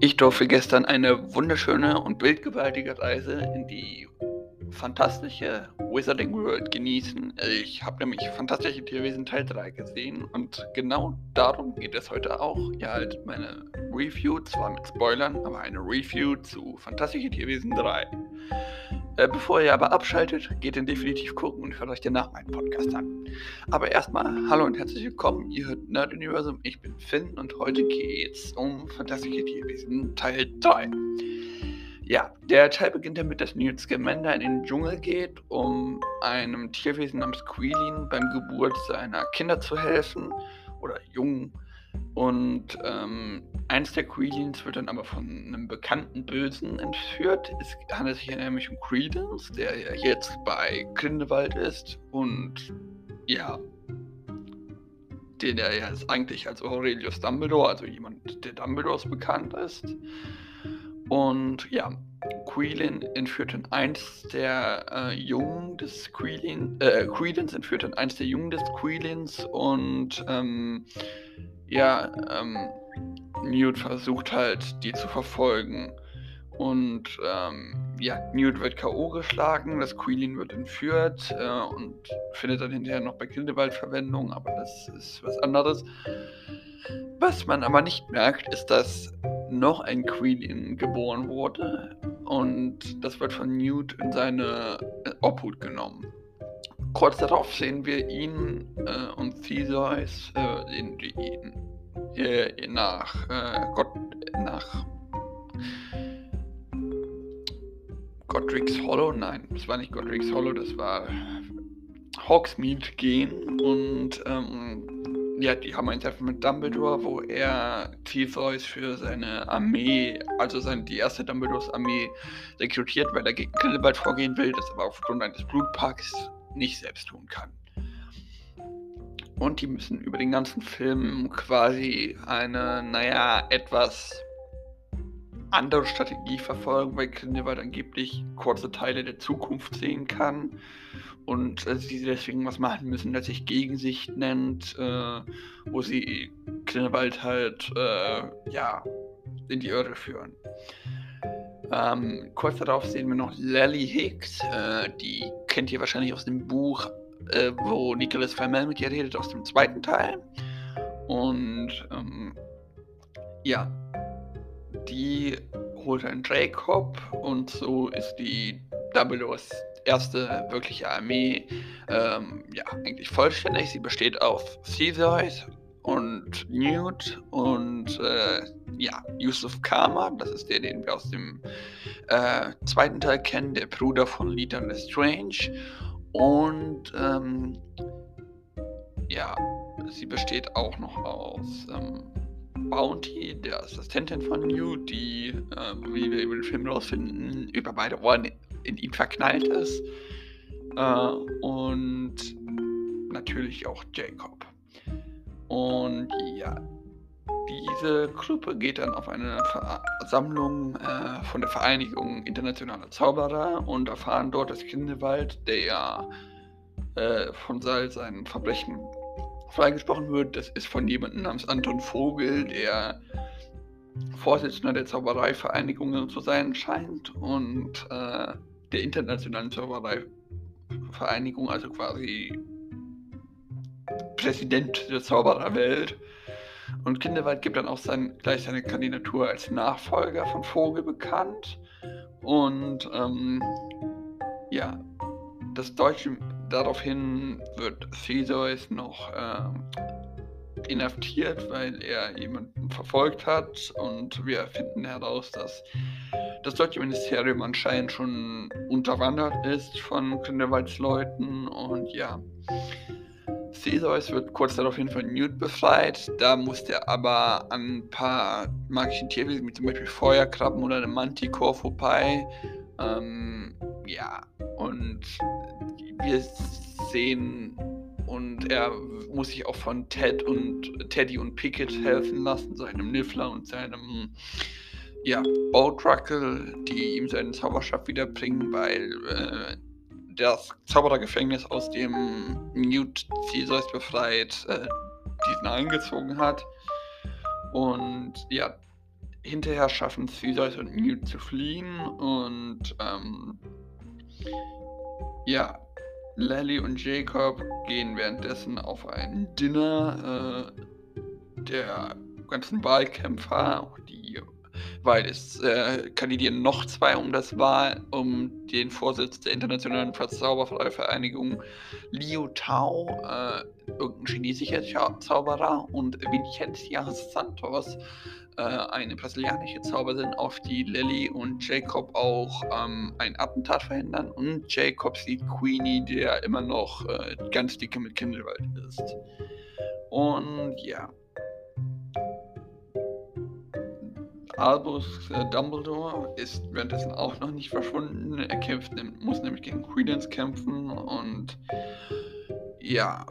Ich durfte gestern eine wunderschöne und bildgewaltige Reise in die fantastische Wizarding World genießen. Ich habe nämlich Fantastische Tierwesen Teil 3 gesehen und genau darum geht es heute auch. Ja, halt meine Review, zwar mit Spoilern, aber eine Review zu Fantastische Tierwesen 3. Äh, bevor ihr aber abschaltet, geht den definitiv gucken und hört euch danach meinen Podcast an. Aber erstmal, hallo und herzlich willkommen. Ihr hört Nerd Universum, ich bin Finn und heute geht's um Fantastische Tierwesen Teil 3. Ja, der Teil beginnt damit, dass Newt Scamander in den Dschungel geht, um einem Tierwesen namens Quilin beim Geburt seiner Kinder zu helfen oder Jungen und ähm, eins der Queens wird dann aber von einem bekannten Bösen entführt. Es handelt sich nämlich um Credence, der ja jetzt bei Grindelwald ist und ja, den er ja jetzt eigentlich als Aurelius Dumbledore, also jemand, der Dumbledores bekannt ist. Und ja, Quilin entführt dann eins der äh, Jungen des Quilin, äh, Credence entführt dann eins der Jungen des Quilins und ähm, ja, ähm, Newt versucht halt, die zu verfolgen. Und ähm, ja, Newt wird K.O. geschlagen, das Quilin wird entführt äh, und findet dann hinterher noch bei Grindelwald Verwendung, aber das ist was anderes. Was man aber nicht merkt, ist, dass noch ein Quilin geboren wurde und das wird von Newt in seine äh, Obhut genommen. Kurz darauf sehen wir ihn äh, und Theseus äh, in, in, äh, nach äh, Gott, nach Godric's Hollow, nein, das war nicht Godric's Hollow, das war Hogsmeade gehen und ähm, ja, die haben ein Treffen mit Dumbledore, wo er Theseus für seine Armee, also seine, die erste Dumbledores Armee rekrutiert, weil er gegen Grindelwald vorgehen will, das aber aufgrund eines Blutpacks nicht selbst tun kann. Und die müssen über den ganzen Film quasi eine, naja, etwas andere Strategie verfolgen, weil Grindelwald angeblich kurze Teile der Zukunft sehen kann und äh, sie deswegen was machen müssen, das sich Gegensicht nennt, äh, wo sie Grindelwald halt, äh, ja, in die Irre führen. Ähm, kurz darauf sehen wir noch Lally Hicks, äh, die kennt ihr wahrscheinlich aus dem Buch, äh, wo Nicholas Flamel mit ihr redet, aus dem zweiten Teil. Und ähm, ja, die holt einen Jacob und so ist die Dumbledores erste wirkliche Armee ähm, ja, eigentlich vollständig. Sie besteht aus Theseus und Newt und äh, ja, Yusuf Kama, das ist der, den wir aus dem äh, zweiten Teil kennen, der Bruder von Lita Lestrange. Und ähm, ja, sie besteht auch noch aus ähm, Bounty, der Assistentin von Newt, die, äh, wie wir über den Film rausfinden, über beide Ohren in ihn verknallt ist. Äh, und natürlich auch Jacob. Und ja, diese Gruppe geht dann auf eine Versammlung äh, von der Vereinigung Internationaler Zauberer und erfahren dort, dass Grindelwald, der äh, von all seinen Verbrechen freigesprochen wird, das ist von jemandem namens Anton Vogel, der Vorsitzender der Zaubereivereinigung zu sein scheint und äh, der Internationalen Zaubereivereinigung, also quasi Präsident der Zaubererwelt. Und Kinderwald gibt dann auch sein, gleich seine Kandidatur als Nachfolger von Vogel bekannt. Und ähm, ja, das Deutsche daraufhin wird Theseus noch äh, inhaftiert, weil er jemanden verfolgt hat. Und wir finden heraus, dass das deutsche Ministerium anscheinend schon unterwandert ist von Grindelwalds Leuten. Und ja, Theseus wird kurz daraufhin von Newt befreit. Da muss er aber an ein paar magischen Tierwesen, wie zum Beispiel Feuerkrabben oder eine Manticore vorbei. Ähm, ja, und wir sehen und er muss sich auch von Ted und Teddy und Pickett helfen lassen, seinem Niffler und seinem ja, Bautruckle, die ihm seinen Zauberstab wiederbringen, weil äh, das Zauberergefängnis, aus dem Newt Theseus befreit, äh, diesen eingezogen hat. Und ja, hinterher schaffen Theseus und Newt zu fliehen und ähm, ja, Lally und Jacob gehen währenddessen auf ein Dinner äh, der ganzen Wahlkämpfer, die weil es äh, kandidieren noch zwei um das Wahl, um den Vorsitz der Internationalen Zaubervereinigung Liu Tao, äh, irgendein chinesischer Zauberer, und Vincentia Santos, äh, eine brasilianische Zauberin, auf die Lily und Jacob auch ähm, ein Attentat verhindern. Und Jacob sieht Queenie, der immer noch äh, ganz dicke mit Kindelwald ist. Und ja. Albus äh, Dumbledore ist währenddessen auch noch nicht verschwunden. Er kämpft, muss nämlich gegen Credence kämpfen und ja,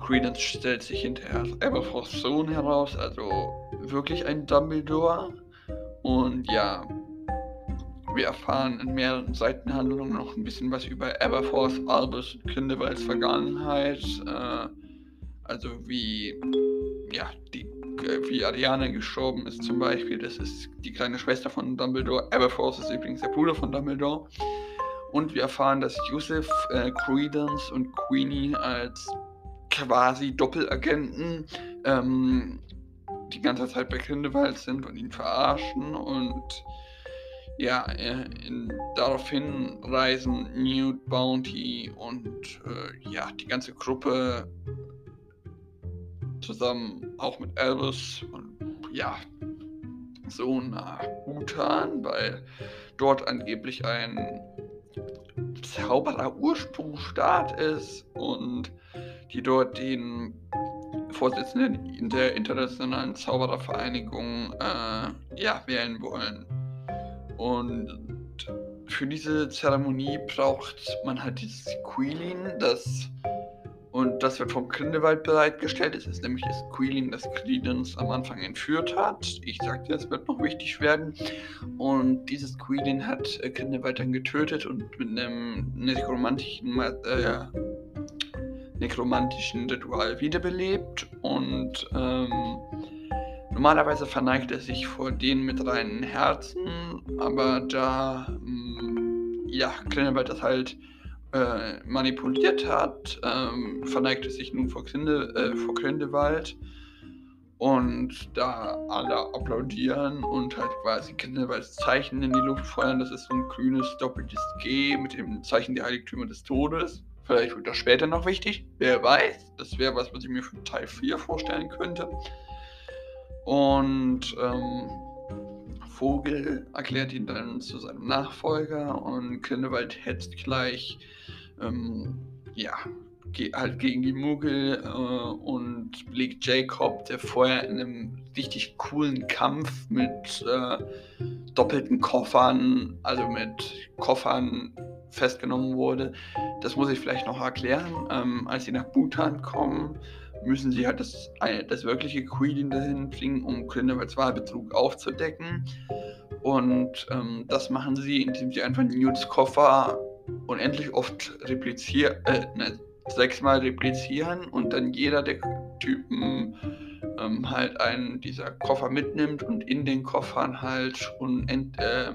Credence stellt sich hinterher als Aberforths Sohn heraus, also wirklich ein Dumbledore. Und ja, wir erfahren in mehreren Seitenhandlungen noch ein bisschen was über Aberforth, Albus und Grindelwalds Vergangenheit. Äh, also wie, ja, die wie Ariane gestorben ist zum Beispiel. Das ist die kleine Schwester von Dumbledore. Aberforth ist übrigens der Bruder von Dumbledore. Und wir erfahren, dass Yusuf, äh, Credence und Queenie als quasi Doppelagenten ähm, die ganze Zeit bei Grindelwald sind und ihn verarschen und ja, äh, in, daraufhin reisen Newt, Bounty und äh, ja, die ganze Gruppe zusammen auch mit Elvis und ja, so nach Bhutan, weil dort angeblich ein Zauberer Ursprungsstaat ist und die dort den Vorsitzenden der Internationalen Zauberervereinigung äh, ja, wählen wollen. Und für diese Zeremonie braucht man halt dieses Quilin, das und das wird vom Grindelwald bereitgestellt. Es ist nämlich das Quilin, das Credence am Anfang entführt hat. Ich sagte, es wird noch wichtig werden. Und dieses Quilin hat äh, Grindelwald dann getötet und mit einem nekromantischen, äh, nekromantischen Ritual wiederbelebt. Und ähm, normalerweise verneigt er sich vor denen mit reinen Herzen. Aber da, ähm, ja, Grindelwald das halt äh, manipuliert hat, ähm, verneigte sich nun vor, Grinde, äh, vor Grindelwald. Und da alle applaudieren und halt quasi Grindelwalds Zeichen in die Luft feuern, das ist so ein grünes doppeltes G mit dem Zeichen der Heiligtümer des Todes. Vielleicht wird das später noch wichtig, wer weiß. Das wäre was, was ich mir für Teil 4 vorstellen könnte. Und ähm, Vogel erklärt ihn dann zu seinem Nachfolger und Grindelwald hetzt gleich ähm, ja, halt gegen die Muggel äh, und blickt Jacob, der vorher in einem richtig coolen Kampf mit äh, doppelten Koffern, also mit Koffern festgenommen wurde. Das muss ich vielleicht noch erklären. Ähm, als sie nach Bhutan kommen, müssen sie halt das, das wirkliche Queen dahin bringen, um Grindelwalds Wahlbetrug aufzudecken. Und ähm, das machen sie, indem sie einfach Newts Koffer unendlich oft replizieren, äh, ne, sechsmal replizieren und dann jeder der Typen ähm, halt einen dieser Koffer mitnimmt und in den Koffern halt unend, äh,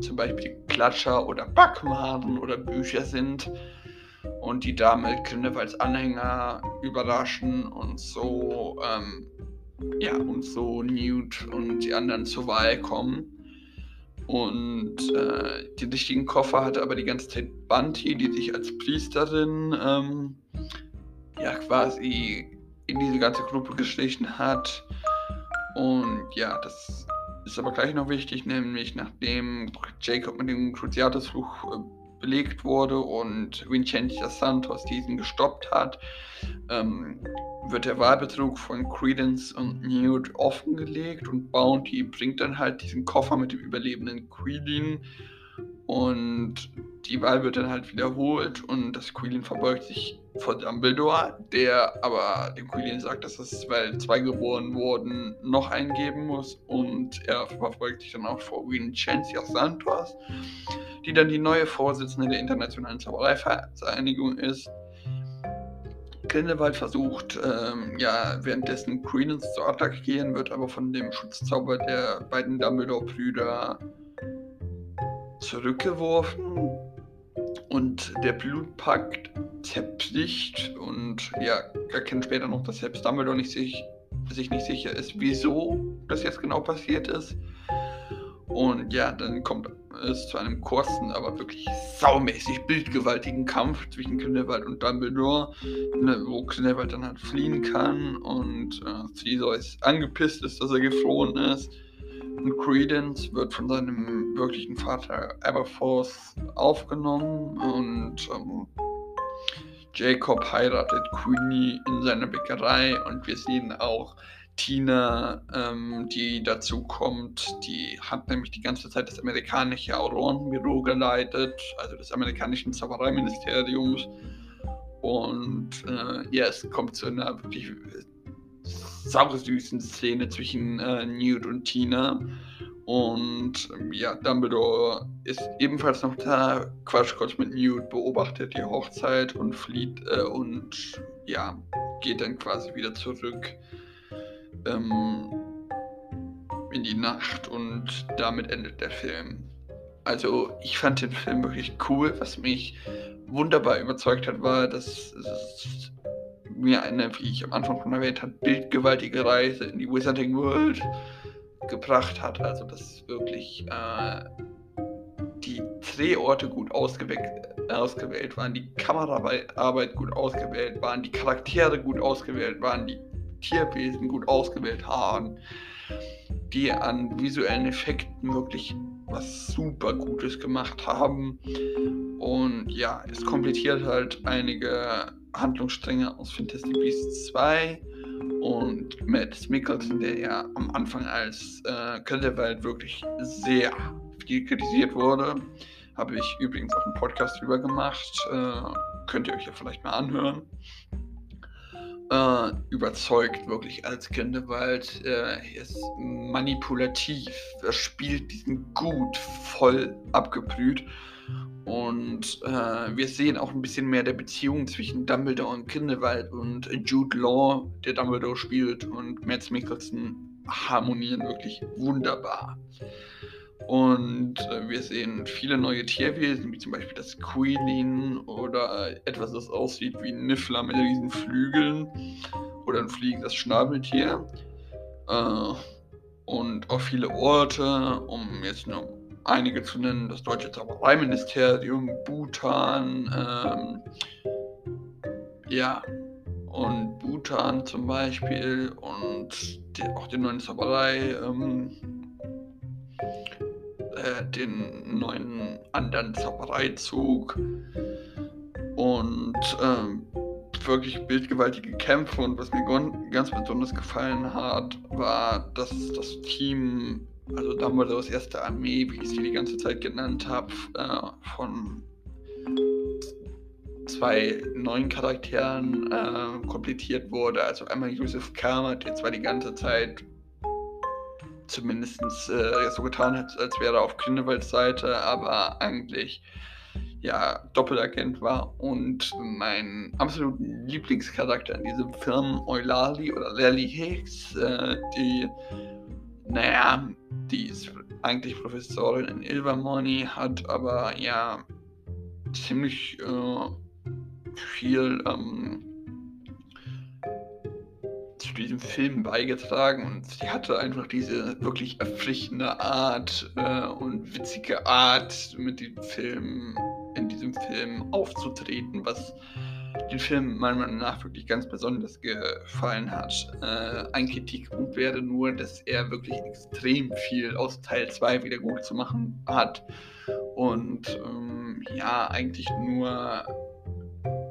zum Beispiel Klatscher oder Backmaden oder Bücher sind und die damit Grindelwalds Anhänger überraschen und so ähm, ja und so Newt und die anderen zur Wahl kommen. Und äh, den richtigen Koffer hatte aber die ganze Zeit Banti, die sich als Priesterin ähm, ja quasi in diese ganze Gruppe geschlichen hat. Und ja, das ist aber gleich noch wichtig, nämlich nachdem Jacob mit dem Cruciatusfluch äh, belegt wurde und Vincentia Santos diesen gestoppt hat, ähm, wird der Wahlbetrug von Credence und Newt offengelegt und Bounty bringt dann halt diesen Koffer mit dem überlebenden Quilin und die Wahl wird dann halt wiederholt und das Quilin verbeugt sich vor Dumbledore, der aber dem Quilin sagt, dass es, weil zwei geboren wurden, noch eingeben muss. Und er verbeugt sich dann auch vor Vincentia Santos, die dann die neue Vorsitzende der Internationalen Zaubereivereinigung ist Grindelwald versucht, ähm, ja, währenddessen Credence zu attackieren, wird aber von dem Schutzzauber der beiden Dumbledore-Brüder zurückgeworfen und der Blutpakt zerbricht und ja, erkennt später noch, dass selbst Dumbledore nicht sich, sich nicht sicher ist, wieso das jetzt genau passiert ist. Und ja, dann kommt es zu einem kurzen, aber wirklich saumäßig bildgewaltigen Kampf zwischen Grindelwald und Dumbledore, ne, wo Grindelwald dann halt fliehen kann und äh, Theseus angepisst ist, dass er geflohen ist. Und Credence wird von seinem wirklichen Vater Aberforth aufgenommen und ähm, Jacob heiratet Queenie in seiner Bäckerei und wir sehen auch Tina, ähm, die dazu kommt, die hat nämlich die ganze Zeit das amerikanische Aurorenbüro geleitet, also des amerikanischen Zaubereiministeriums. Und äh, ja, es kommt zu einer wirklich sausüßen Szene zwischen äh, Newt und Tina. Und ähm, ja, Dumbledore ist ebenfalls noch da, quatscht kurz mit Newt, beobachtet die Hochzeit und flieht äh, und ja, geht dann quasi wieder zurück ähm, in die Nacht und damit endet der Film. Also ich fand den Film wirklich cool. Was mich wunderbar überzeugt hat, war, dass es mir eine, wie ich am Anfang schon erwähnt habe, bildgewaltige Reise in die Wizarding World gebracht hat. Also dass wirklich äh, die Drehorte gut ausgewählt, waren, die Kameraarbeit gut ausgewählt waren, die Charaktere gut ausgewählt waren, die Tierwesen gut ausgewählt haben, die an visuellen Effekten wirklich was super Gutes gemacht haben. Und ja, es komplettiert halt einige Handlungsstränge aus Fantastic Beasts 2 und Matt Mikkelsen, der ja am Anfang als äh, Grindelwald wirklich sehr viel kritisiert wurde. Habe ich übrigens auch einen Podcast drüber gemacht. Äh, könnt ihr euch ja vielleicht mal anhören äh, überzeugt, wirklich als Grindelwald. Äh, er ist manipulativ, er spielt diesen Gut voll abgebrüht. Und äh, wir sehen auch ein bisschen mehr der Beziehung zwischen Dumbledore und Grindelwald und Jude Law, der Dumbledore spielt, und Mads Mikkelsen harmonieren wirklich wunderbar. Und äh, wir sehen viele neue Tierwesen, wie zum Beispiel das Quilin oder etwas, das aussieht wie ein Niffler mit riesen Flügeln oder ein fliegendes Schnabeltier. Äh, und auch viele Orte, um jetzt nur einige zu nennen, das Deutsche Zaubereiministerium, Bhutan, ähm, ja, und Bhutan zum Beispiel und die, auch die neuen Zauberei. Ähm, äh, den neuen anderen Zaubereizug und äh, wirklich bildgewaltige Kämpfe. Und was mir ganz besonders gefallen hat, war, dass das Team, also Dumbledores erste Armee, wie ich sie die ganze Zeit genannt habe, äh, von zwei neuen Charakteren äh, komplettiert wurde. Also einmal Yusuf Kama, der zwar die ganze Zeit zumindest äh, so getan hat, als wäre er auf Grindelwalds Seite, aber eigentlich ja Doppelagent war und mein absoluter Lieblingscharakter in diesem Film, Eulali oder Lally Hicks, äh, die, naja, die ist eigentlich Professorin in Ilvermorny, hat aber ja ziemlich äh, viel ähm, zu diesem Film beigetragen und sie hatte einfach diese wirklich erfrischende Art äh, und witzige Art, mit dem Film, in diesem Film aufzutreten, was den Film meiner Meinung nach wirklich ganz besonders gefallen hat. Äh, ein Kritikpunkt wäre nur, dass er wirklich extrem viel aus Teil 2 wieder gut zu machen hat und ähm, ja, eigentlich nur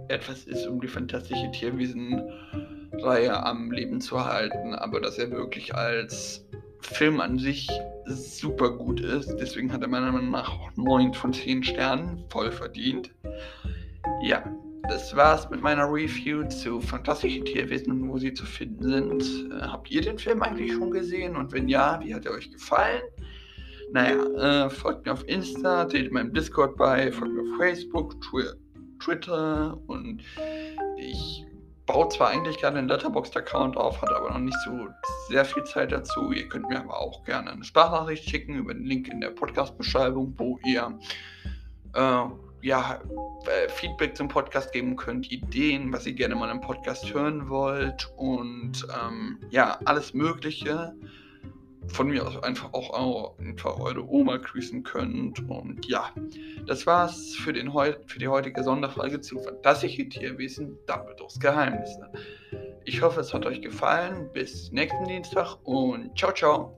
etwas ist, um die fantastische Tierwesen Reihe am Leben zu halten, aber dass er wirklich als Film an sich super gut ist. Deswegen hat er meiner Meinung nach auch 9 von 10 Sternen voll verdient. Ja, das war's mit meiner Review zu Fantastische Tierwesen und wo sie zu finden sind. Äh, habt ihr den Film eigentlich schon gesehen? Und wenn ja, wie hat er euch gefallen? Naja, äh, folgt mir auf Insta, seht meinem Discord bei, folgt mir auf Facebook, Twitter und ich baut zwar eigentlich gerne einen Letterboxd-Account auf, hat aber noch nicht so sehr viel Zeit dazu. Ihr könnt mir aber auch gerne eine Sprachnachricht schicken über den Link in der Podcast-Beschreibung, wo ihr äh, ja, äh, Feedback zum Podcast geben könnt, Ideen, was ihr gerne mal im Podcast hören wollt und ähm, ja, alles Mögliche. Von mir aus einfach auch einfach eure Oma grüßen könnt. Und ja, das war's für, den heu für die heutige Sonderfolge zu Fantastische Tierwesen Dumbledores Geheimnisse. Ich hoffe, es hat euch gefallen. Bis nächsten Dienstag und ciao, ciao.